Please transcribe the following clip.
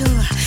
sure.